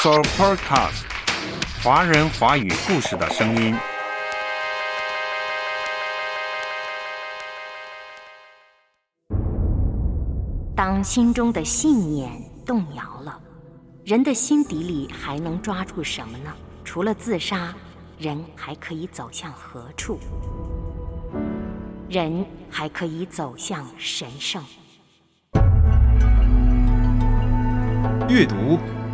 So Podcast，华人华语故事的声音。当心中的信念动摇了，人的心底里还能抓住什么呢？除了自杀，人还可以走向何处？人还可以走向神圣。阅读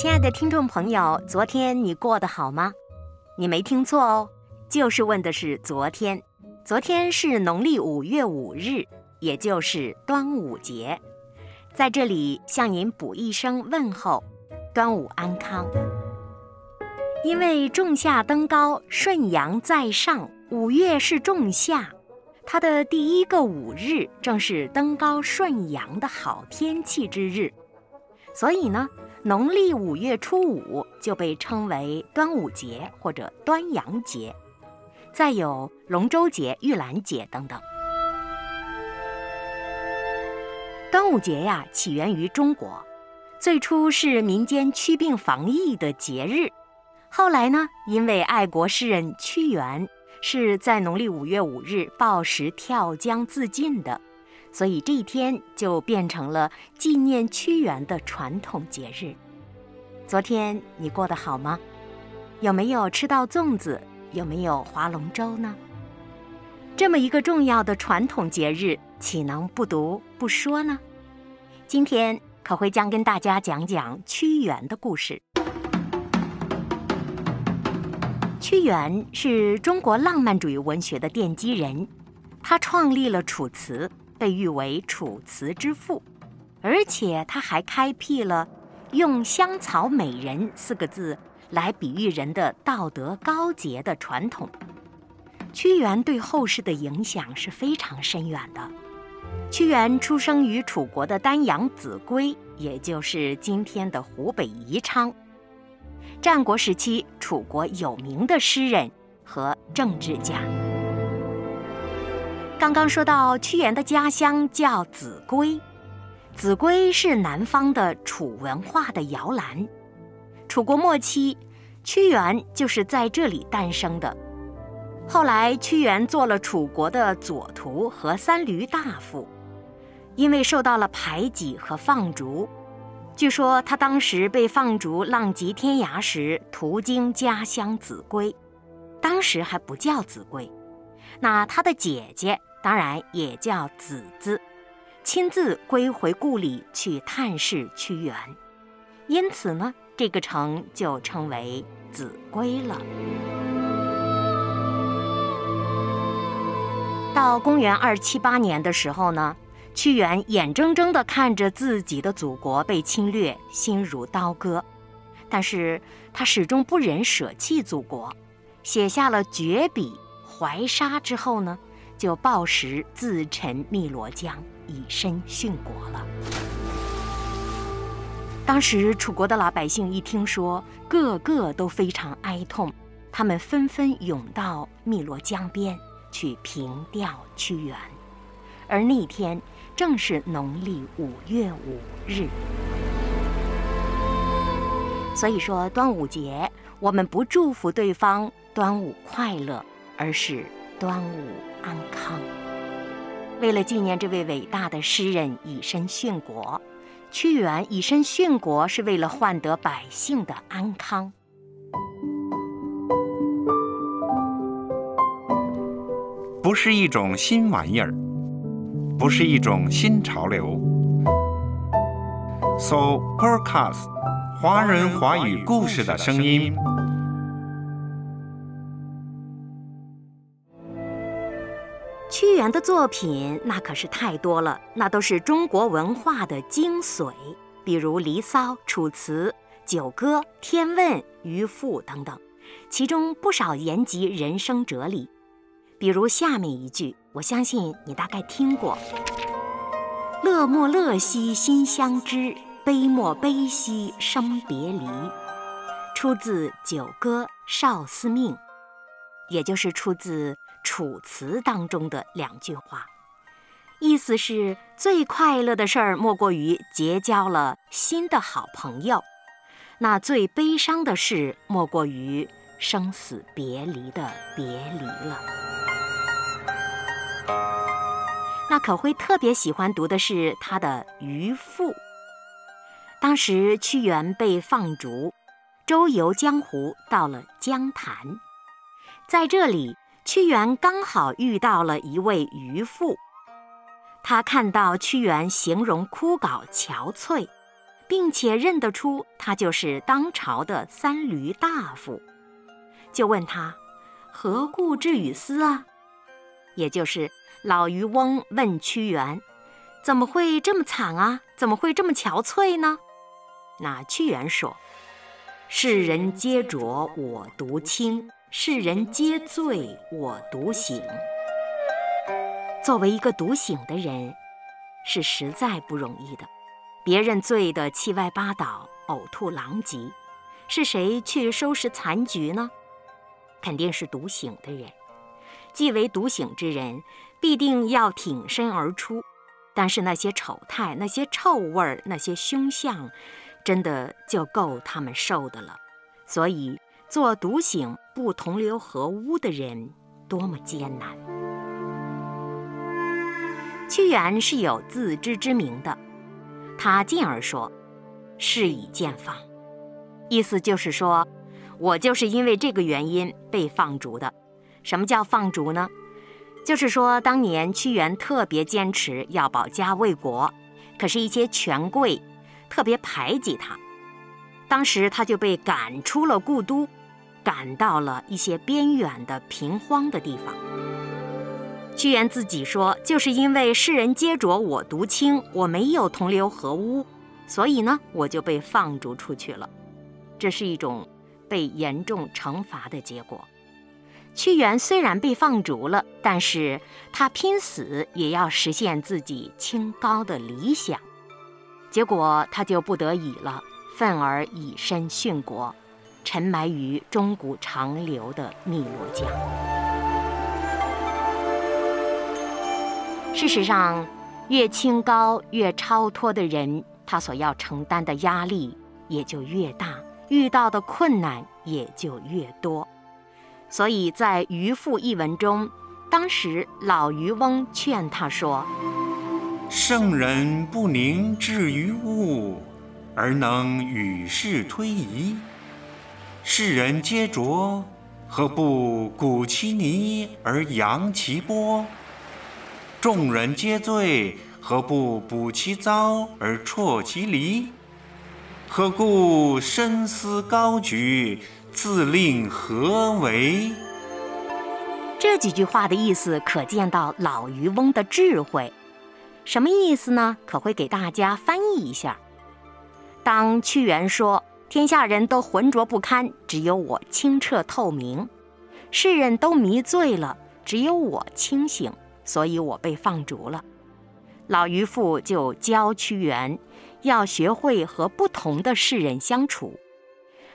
亲爱的听众朋友，昨天你过得好吗？你没听错哦，就是问的是昨天。昨天是农历五月五日，也就是端午节，在这里向您补一声问候，端午安康。因为仲夏登高，顺阳在上，五月是仲夏，它的第一个五日正是登高顺阳的好天气之日，所以呢。农历五月初五就被称为端午节或者端阳节，再有龙舟节、玉兰节等等。端午节呀，起源于中国，最初是民间驱病防疫的节日，后来呢，因为爱国诗人屈原是在农历五月五日抱石跳江自尽的。所以这一天就变成了纪念屈原的传统节日。昨天你过得好吗？有没有吃到粽子？有没有划龙舟呢？这么一个重要的传统节日，岂能不读不说呢？今天可会将跟大家讲讲屈原的故事。屈原是中国浪漫主义文学的奠基人，他创立了《楚辞》。被誉为楚辞之父，而且他还开辟了用“香草美人”四个字来比喻人的道德高洁的传统。屈原对后世的影响是非常深远的。屈原出生于楚国的丹阳子规，也就是今天的湖北宜昌。战国时期，楚国有名的诗人和政治家。刚刚说到屈原的家乡叫秭归，秭归是南方的楚文化的摇篮。楚国末期，屈原就是在这里诞生的。后来，屈原做了楚国的左徒和三闾大夫，因为受到了排挤和放逐，据说他当时被放逐浪迹天涯时，途经家乡秭归，当时还不叫秭归。那他的姐姐。当然也叫子字，亲自归回故里去探视屈原，因此呢，这个城就称为子归了。到公元二七八年的时候呢，屈原眼睁睁地看着自己的祖国被侵略，心如刀割，但是他始终不忍舍弃祖国，写下了绝笔怀沙之后呢。就抱石自沉汨罗江，以身殉国了。当时楚国的老百姓一听说，个个都非常哀痛，他们纷纷涌到汨罗江边去凭吊屈原。而那天正是农历五月五日，所以说端午节，我们不祝福对方端午快乐，而是端午。安康。为了纪念这位伟大的诗人以身殉国，屈原以身殉国是为了换得百姓的安康。不是一种新玩意儿，不是一种新潮流。So Podcast，华人华语故事的声音。屈原的作品那可是太多了，那都是中国文化的精髓，比如《离骚》《楚辞》《九歌》《天问》《渔父》等等，其中不少言及人生哲理。比如下面一句，我相信你大概听过：“乐莫乐兮心相知，悲莫悲兮生别离。”出自《九歌·少司命》，也就是出自《楚辞》当中的两句话。意思是最快乐的事儿莫过于结交了新的好朋友，那最悲伤的事莫过于生死别离的别离了。那可会特别喜欢读的是他的《渔父》。当时屈原被放逐，周游江湖，到了江潭，在这里，屈原刚好遇到了一位渔父。他看到屈原形容枯槁憔悴，并且认得出他就是当朝的三闾大夫，就问他：“何故至于斯啊？”也就是老渔翁问屈原：“怎么会这么惨啊？怎么会这么憔悴呢？”那屈原说：“世人皆浊我独清，世人皆醉我独醒。”作为一个独醒的人，是实在不容易的。别人醉得七歪八倒、呕吐狼藉，是谁去收拾残局呢？肯定是独醒的人。既为独醒之人，必定要挺身而出。但是那些丑态、那些臭味儿、那些凶相，真的就够他们受的了。所以，做独醒不同流合污的人，多么艰难！屈原是有自知之明的，他进而说：“是以见放。”意思就是说，我就是因为这个原因被放逐的。什么叫放逐呢？就是说，当年屈原特别坚持要保家卫国，可是，一些权贵特别排挤他，当时他就被赶出了故都，赶到了一些边远的贫荒的地方。屈原自己说：“就是因为世人皆浊我独清，我没有同流合污，所以呢，我就被放逐出去了。这是一种被严重惩罚的结果。屈原虽然被放逐了，但是他拼死也要实现自己清高的理想，结果他就不得已了，愤而以身殉国，沉埋于中古长流的汨罗江。”事实上，越清高、越超脱的人，他所要承担的压力也就越大，遇到的困难也就越多。所以在《渔父》一文中，当时老渔翁劝他说：“圣人不宁至于物，而能与世推移。世人皆浊，何不鼓其泥而扬其波？”众人皆醉，何不补其糟而啜其离？何故深思高举，自令何为？这几句话的意思可见到老渔翁的智慧。什么意思呢？可会给大家翻译一下。当屈原说：“天下人都浑浊不堪，只有我清澈透明；世人都迷醉了，只有我清醒。”所以我被放逐了，老渔父就教屈原要学会和不同的世人相处。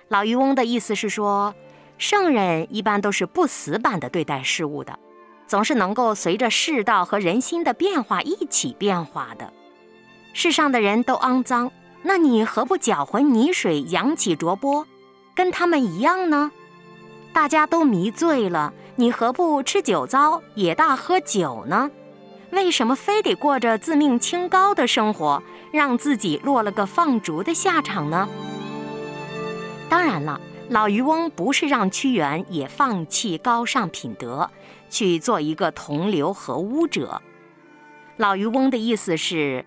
老渔翁的意思是说，圣人一般都是不死板的对待事物的，总是能够随着世道和人心的变化一起变化的。世上的人都肮脏，那你何不搅浑泥水，扬起浊波，跟他们一样呢？大家都迷醉了。你何不吃酒糟，也大喝酒呢？为什么非得过着自命清高的生活，让自己落了个放逐的下场呢？当然了，老渔翁不是让屈原也放弃高尚品德，去做一个同流合污者。老渔翁的意思是，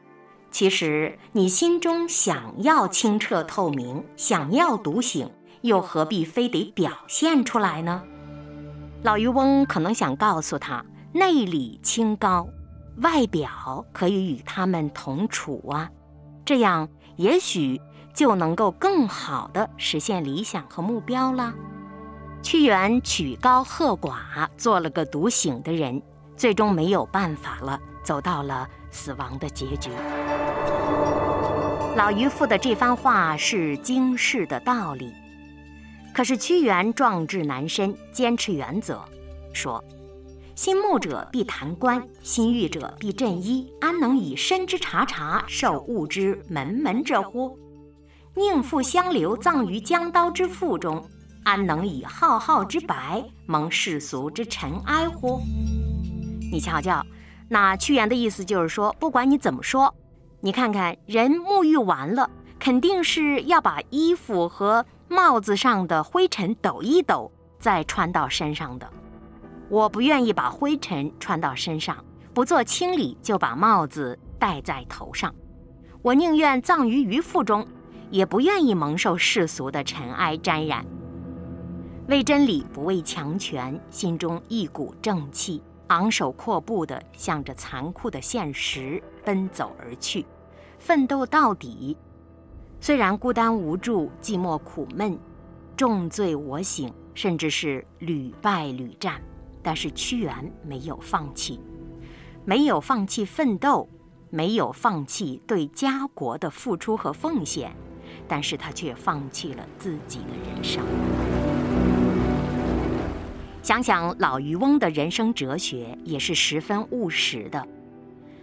其实你心中想要清澈透明，想要独醒，又何必非得表现出来呢？老渔翁可能想告诉他，内里清高，外表可以与他们同处啊，这样也许就能够更好的实现理想和目标了。屈原曲高和寡，做了个独醒的人，最终没有办法了，走到了死亡的结局。老渔夫的这番话是经世的道理，可是屈原壮志难伸，坚持原则，说：“心慕者必弹冠，心欲者必振衣，安能以身之察察，受物之门门者乎？宁负相留，葬于江刀之腹中，安能以浩浩之白，蒙世俗之尘埃乎？”你瞧瞧，那屈原的意思就是说，不管你怎么说。你看看，人沐浴完了，肯定是要把衣服和帽子上的灰尘抖一抖，再穿到身上的。我不愿意把灰尘穿到身上，不做清理就把帽子戴在头上。我宁愿葬于鱼腹中，也不愿意蒙受世俗的尘埃沾染。为真理，不畏强权，心中一股正气。昂首阔步地向着残酷的现实奔走而去，奋斗到底。虽然孤单无助、寂寞苦闷、重罪我省，甚至是屡败屡战，但是屈原没有放弃，没有放弃奋斗，没有放弃对家国的付出和奉献，但是他却放弃了自己的人生。想想老渔翁的人生哲学也是十分务实的。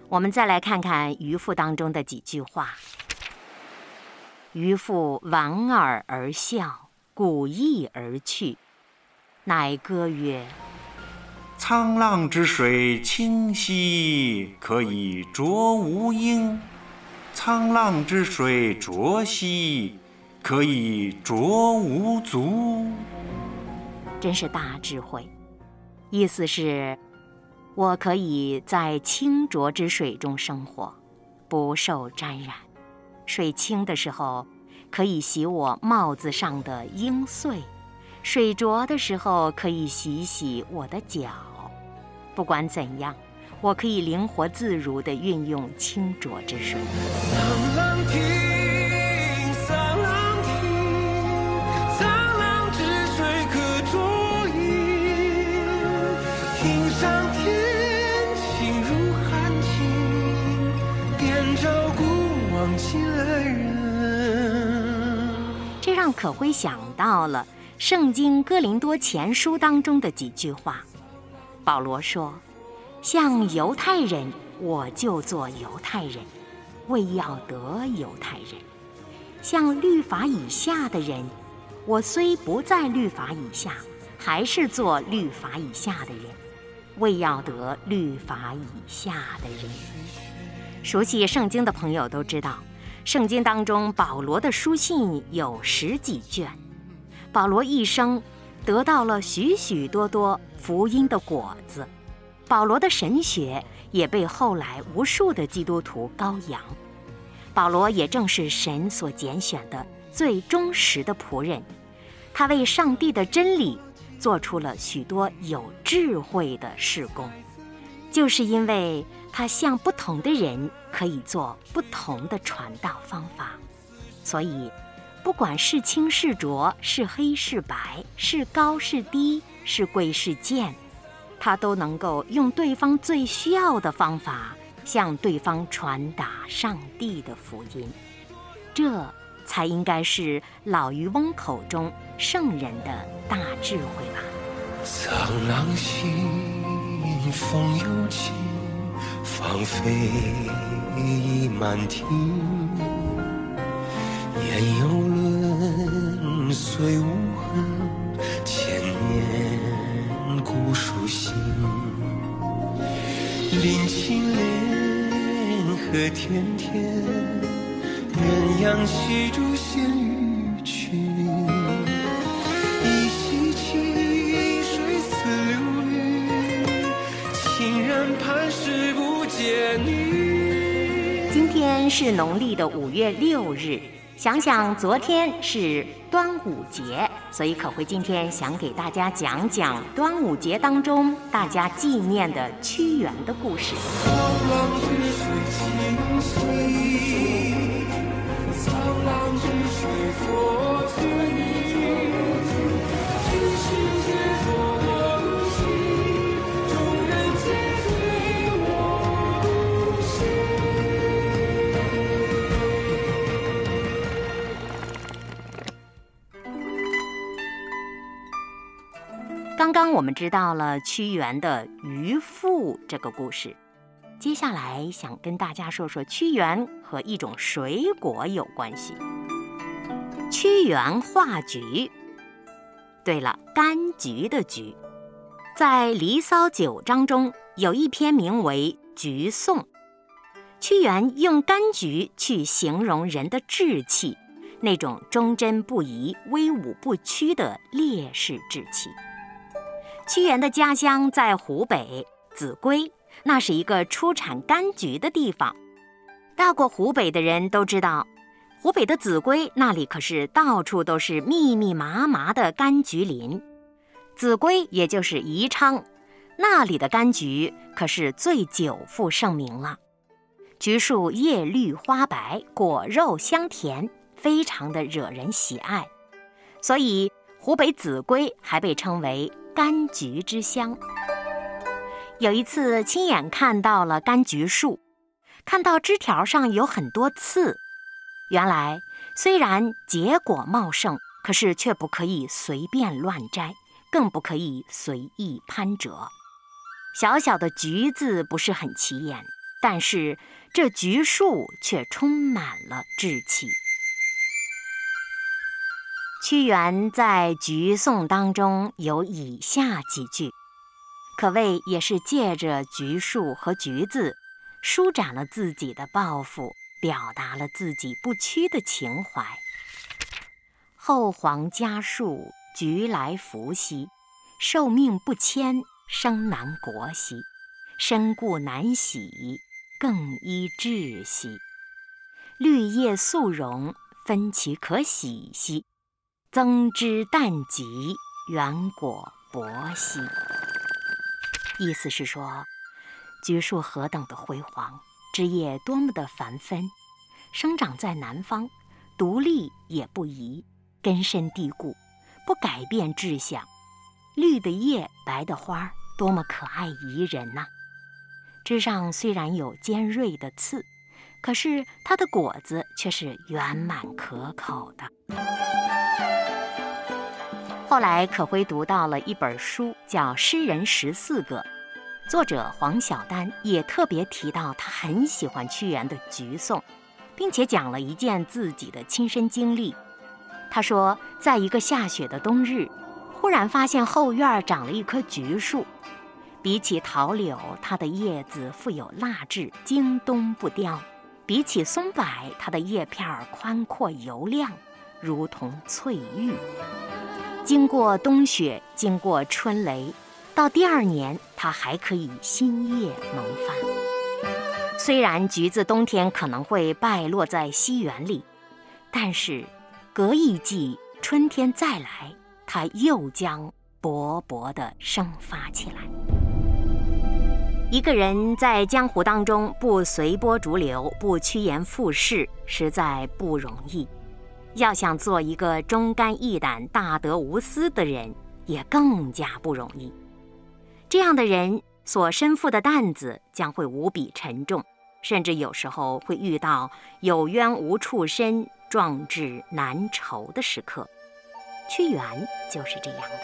我们再来看看《渔父》当中的几句话：“渔父莞尔而笑，鼓翼而去，乃歌曰：‘沧浪之水清兮，可以濯吾缨；沧浪之水浊兮，可以濯吾足。’”真是大智慧，意思是，我可以在清浊之水中生活，不受沾染。水清的时候，可以洗我帽子上的缨穗；水浊的时候，可以洗洗我的脚。不管怎样，我可以灵活自如地运用清浊之水。这让可辉想到了《圣经·哥林多前书》当中的几句话。保罗说：“像犹太人，我就做犹太人，为要得犹太人；像律法以下的人，我虽不在律法以下，还是做律法以下的人，为要得律法以下的人。”熟悉圣经的朋友都知道。圣经当中，保罗的书信有十几卷。保罗一生得到了许许多多福音的果子，保罗的神学也被后来无数的基督徒高扬。保罗也正是神所拣选的最忠实的仆人，他为上帝的真理做出了许多有智慧的事工，就是因为。他向不同的人可以做不同的传道方法，所以，不管是清是浊，是黑是白，是高是低，是贵是贱，他都能够用对方最需要的方法向对方传达上帝的福音。这才应该是老渔翁口中圣人的大智慧吧。沧浪心，风有情。芳菲已满庭，烟又轮虽无痕，千年古树新。林青莲和天天，鸳鸯戏珠仙是农历的五月六日，想想昨天是端午节，所以可会今天想给大家讲讲端午节当中大家纪念的屈原的故事。沧浪之水清兮，苍浪刚刚我们知道了屈原的渔父这个故事，接下来想跟大家说说屈原和一种水果有关系。屈原画菊。对了，柑橘的橘，在《离骚》九章中有一篇名为《橘颂》，屈原用柑橘去形容人的志气，那种忠贞不移、威武不屈的烈士志气。屈原的家乡在湖北秭归，那是一个出产柑橘的地方。到过湖北的人都知道，湖北的秭归那里可是到处都是密密麻麻的柑橘林。秭归也就是宜昌，那里的柑橘可是最久负盛名了。橘树叶绿花白，果肉香甜，非常的惹人喜爱，所以湖北秭归还被称为。柑橘之乡。有一次亲眼看到了柑橘树，看到枝条上有很多刺。原来虽然结果茂盛，可是却不可以随便乱摘，更不可以随意攀折。小小的橘子不是很起眼，但是这橘树却充满了志气。屈原在《橘颂》当中有以下几句，可谓也是借着橘树和橘子，舒展了自己的抱负，表达了自己不屈的情怀。后皇嘉树，橘来福兮；受命不迁，生南国兮。身故难徙，更衣志兮。绿叶素荣，分其可喜兮。增枝淡极，圆果薄兮。意思是说，橘树何等的辉煌，枝叶多么的繁纷，生长在南方，独立也不移，根深蒂固，不改变志向。绿的叶，白的花，多么可爱宜人呐！枝上虽然有尖锐的刺，可是它的果子却是圆满可口的。后来，可辉读到了一本书，叫《诗人十四个》，作者黄晓丹也特别提到他很喜欢屈原的《橘颂》，并且讲了一件自己的亲身经历。他说，在一个下雪的冬日，忽然发现后院长了一棵橘树，比起桃柳，它的叶子富有蜡质，经冬不凋；比起松柏，它的叶片宽阔油亮，如同翠玉。经过冬雪，经过春雷，到第二年，它还可以新叶萌发。虽然橘子冬天可能会败落在西园里，但是隔一季，春天再来，它又将勃勃地生发起来。一个人在江湖当中不随波逐流，不趋炎附势，实在不容易。要想做一个忠肝义胆、大德无私的人，也更加不容易。这样的人所身负的担子将会无比沉重，甚至有时候会遇到有冤无处伸、壮志难酬的时刻。屈原就是这样的。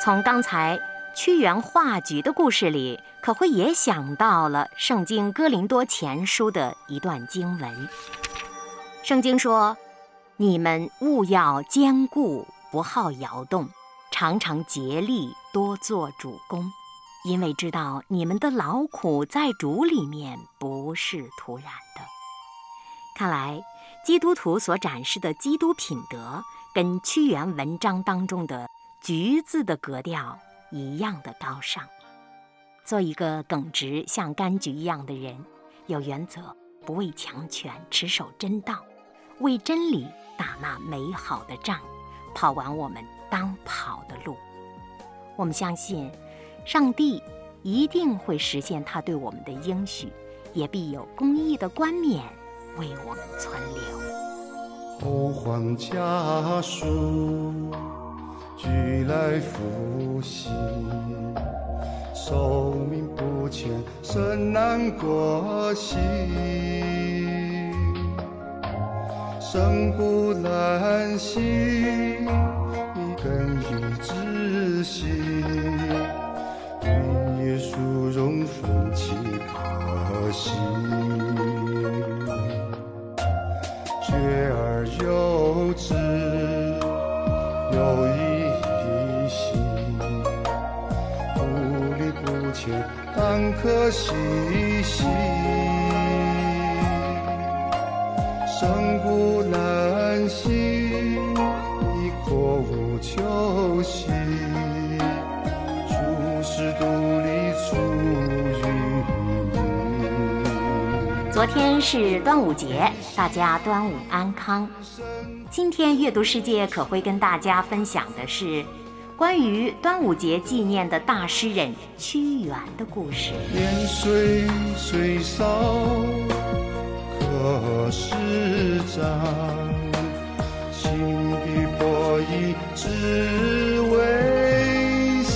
从刚才。屈原画菊的故事里，可会也想到了《圣经·哥林多前书》的一段经文。圣经说：“你们务要坚固，不好摇动，常常竭力多做主公，因为知道你们的劳苦在主里面不是徒然的。”看来，基督徒所展示的基督品德，跟屈原文章当中的橘子的格调。一样的高尚，做一个耿直像柑橘一样的人，有原则，不畏强权，持守真道，为真理打那美好的仗，跑完我们当跑的路。我们相信，上帝一定会实现他对我们的应许，也必有公义的冠冕为我们存留。后皇家书。俱来复兮，受命不迁，身难过兮。生不兰兮，更以知兮。云叶殊荣风其可惜，当可惜兮。生不兰兮，亦阔无求兮。诸事独立出于你。昨天是端午节，大家端午安康。今天阅读世界可会跟大家分享的是关于端午节纪念的大诗人屈原的故事。年岁虽少，可是长。心必博以知为乡。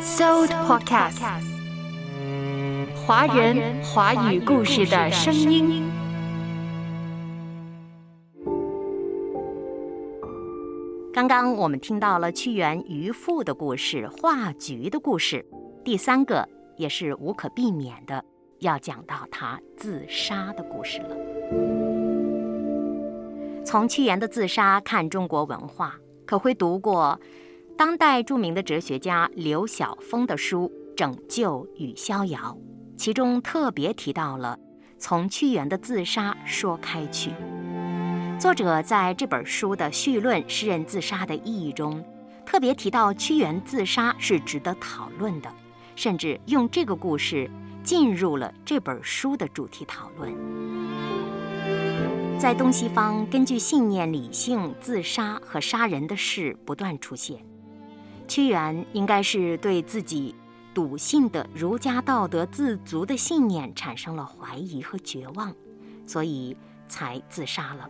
Sold Podcast，华人华语故事的声音。刚刚我们听到了屈原渔父的故事、画菊的故事，第三个也是无可避免的，要讲到他自杀的故事了。从屈原的自杀看中国文化，可会读过当代著名的哲学家刘晓峰的书《拯救与逍遥》，其中特别提到了从屈原的自杀说开去。作者在这本书的序论《诗人自杀的意义》中，特别提到屈原自杀是值得讨论的，甚至用这个故事进入了这本书的主题讨论。在东西方，根据信念理性自杀和杀人的事不断出现。屈原应该是对自己笃信的儒家道德自足的信念产生了怀疑和绝望，所以才自杀了。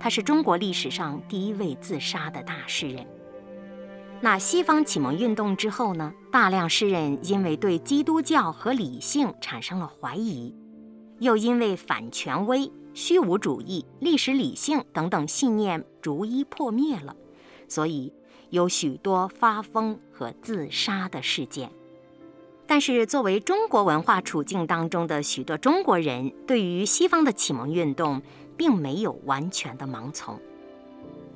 他是中国历史上第一位自杀的大诗人。那西方启蒙运动之后呢？大量诗人因为对基督教和理性产生了怀疑，又因为反权威、虚无主义、历史理性等等信念逐一破灭了，所以有许多发疯和自杀的事件。但是，作为中国文化处境当中的许多中国人，对于西方的启蒙运动，并没有完全的盲从，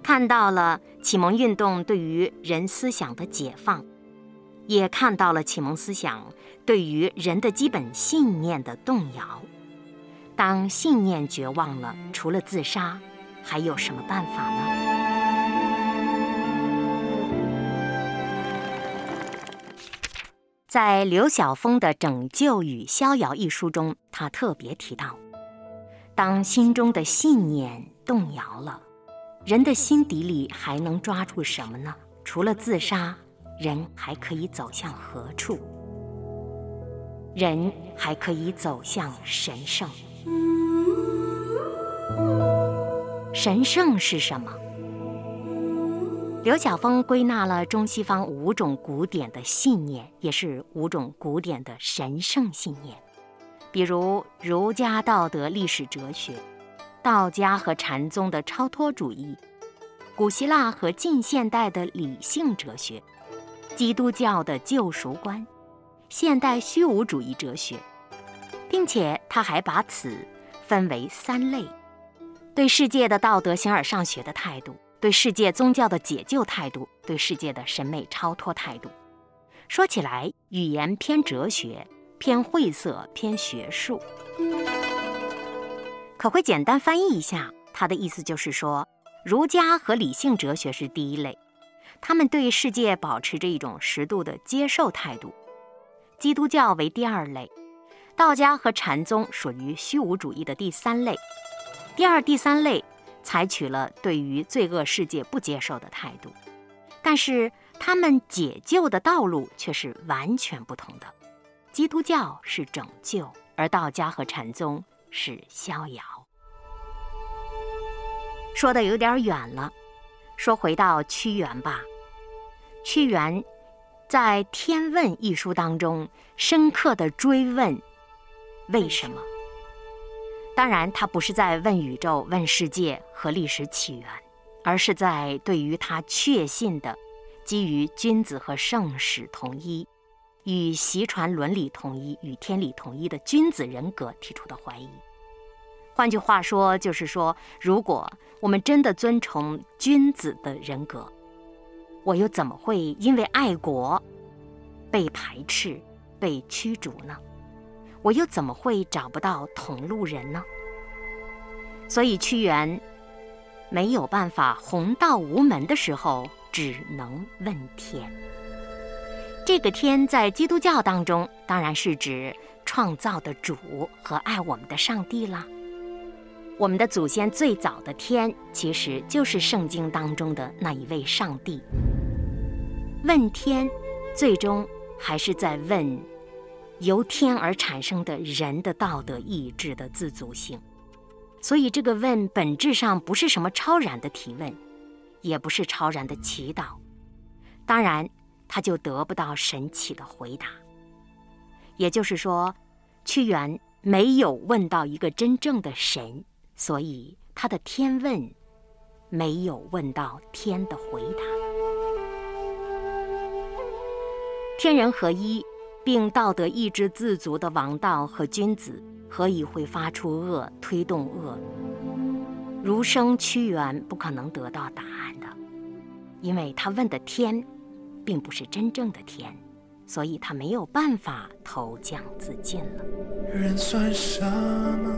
看到了启蒙运动对于人思想的解放，也看到了启蒙思想对于人的基本信念的动摇。当信念绝望了，除了自杀，还有什么办法呢？在刘晓峰的《拯救与逍遥》一书中，他特别提到，当心中的信念动摇了，人的心底里还能抓住什么呢？除了自杀，人还可以走向何处？人还可以走向神圣。神圣是什么？刘晓峰归纳了中西方五种古典的信念，也是五种古典的神圣信念，比如儒家道德历史哲学、道家和禅宗的超脱主义、古希腊和近现代的理性哲学、基督教的救赎观、现代虚无主义哲学，并且他还把此分为三类：对世界的道德形而上学的态度。对世界宗教的解救态度，对世界的审美超脱态度，说起来语言偏哲学、偏晦涩、偏学术，可会简单翻译一下，他的意思就是说，儒家和理性哲学是第一类，他们对世界保持着一种适度的接受态度；基督教为第二类，道家和禅宗属于虚无主义的第三类。第二、第三类。采取了对于罪恶世界不接受的态度，但是他们解救的道路却是完全不同的。基督教是拯救，而道家和禅宗是逍遥。说的有点远了，说回到屈原吧。屈原在《天问》一书当中，深刻的追问为什么。当然，他不是在问宇宙、问世界和历史起源，而是在对于他确信的基于君子和圣史统一、与习传伦理统一、与天理统一的君子人格提出的怀疑。换句话说，就是说，如果我们真的尊崇君子的人格，我又怎么会因为爱国被排斥、被驱逐呢？我又怎么会找不到同路人呢？所以屈原没有办法红道无门的时候，只能问天。这个天在基督教当中，当然是指创造的主和爱我们的上帝啦。我们的祖先最早的天，其实就是圣经当中的那一位上帝。问天，最终还是在问由天而产生的人的道德意志的自足性。所以，这个问本质上不是什么超然的提问，也不是超然的祈祷。当然，他就得不到神奇的回答。也就是说，屈原没有问到一个真正的神。所以他的天问没有问到天的回答。天人合一，并道德意志自足的王道和君子，何以会发出恶，推动恶？儒生屈原不可能得到答案的，因为他问的天，并不是真正的天，所以他没有办法投江自尽了。人算什么？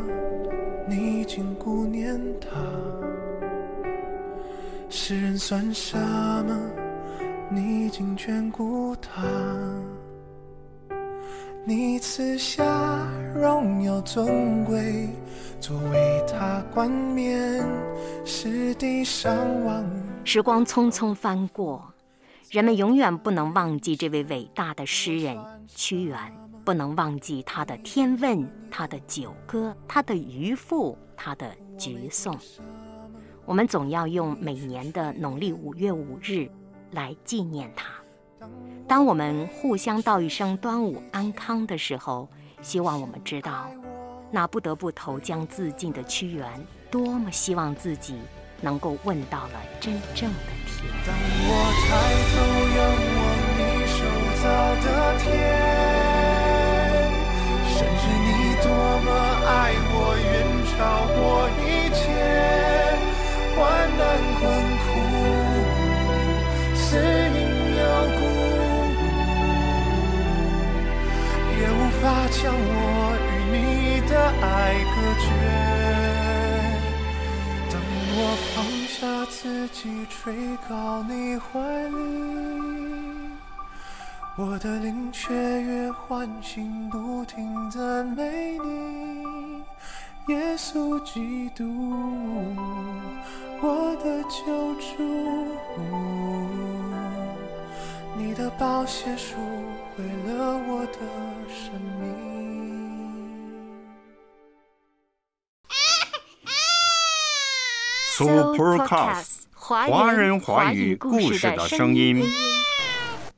你竟顾念他，世人算什么？你竟眷顾他。你赐下荣耀尊贵，作为他冠冕，是地上万物。时光匆匆翻过，人们永远不能忘记这位伟大的诗人屈原。不能忘记他的《天问》，他的《九歌》，他的《渔父》，他的《橘颂》。我们总要用每年的农历五月五日来纪念他。当我们互相道一声端午安康的时候，希望我们知道，那不得不投江自尽的屈原，多么希望自己能够问到了真正的天。当我抬头仰望你手的天。怀里。我的灵雀跃欢欣，不停赞美你，耶稣基督，我的救主。你的宝血赎回了我的生命。Supercast，华人华语故事的声音。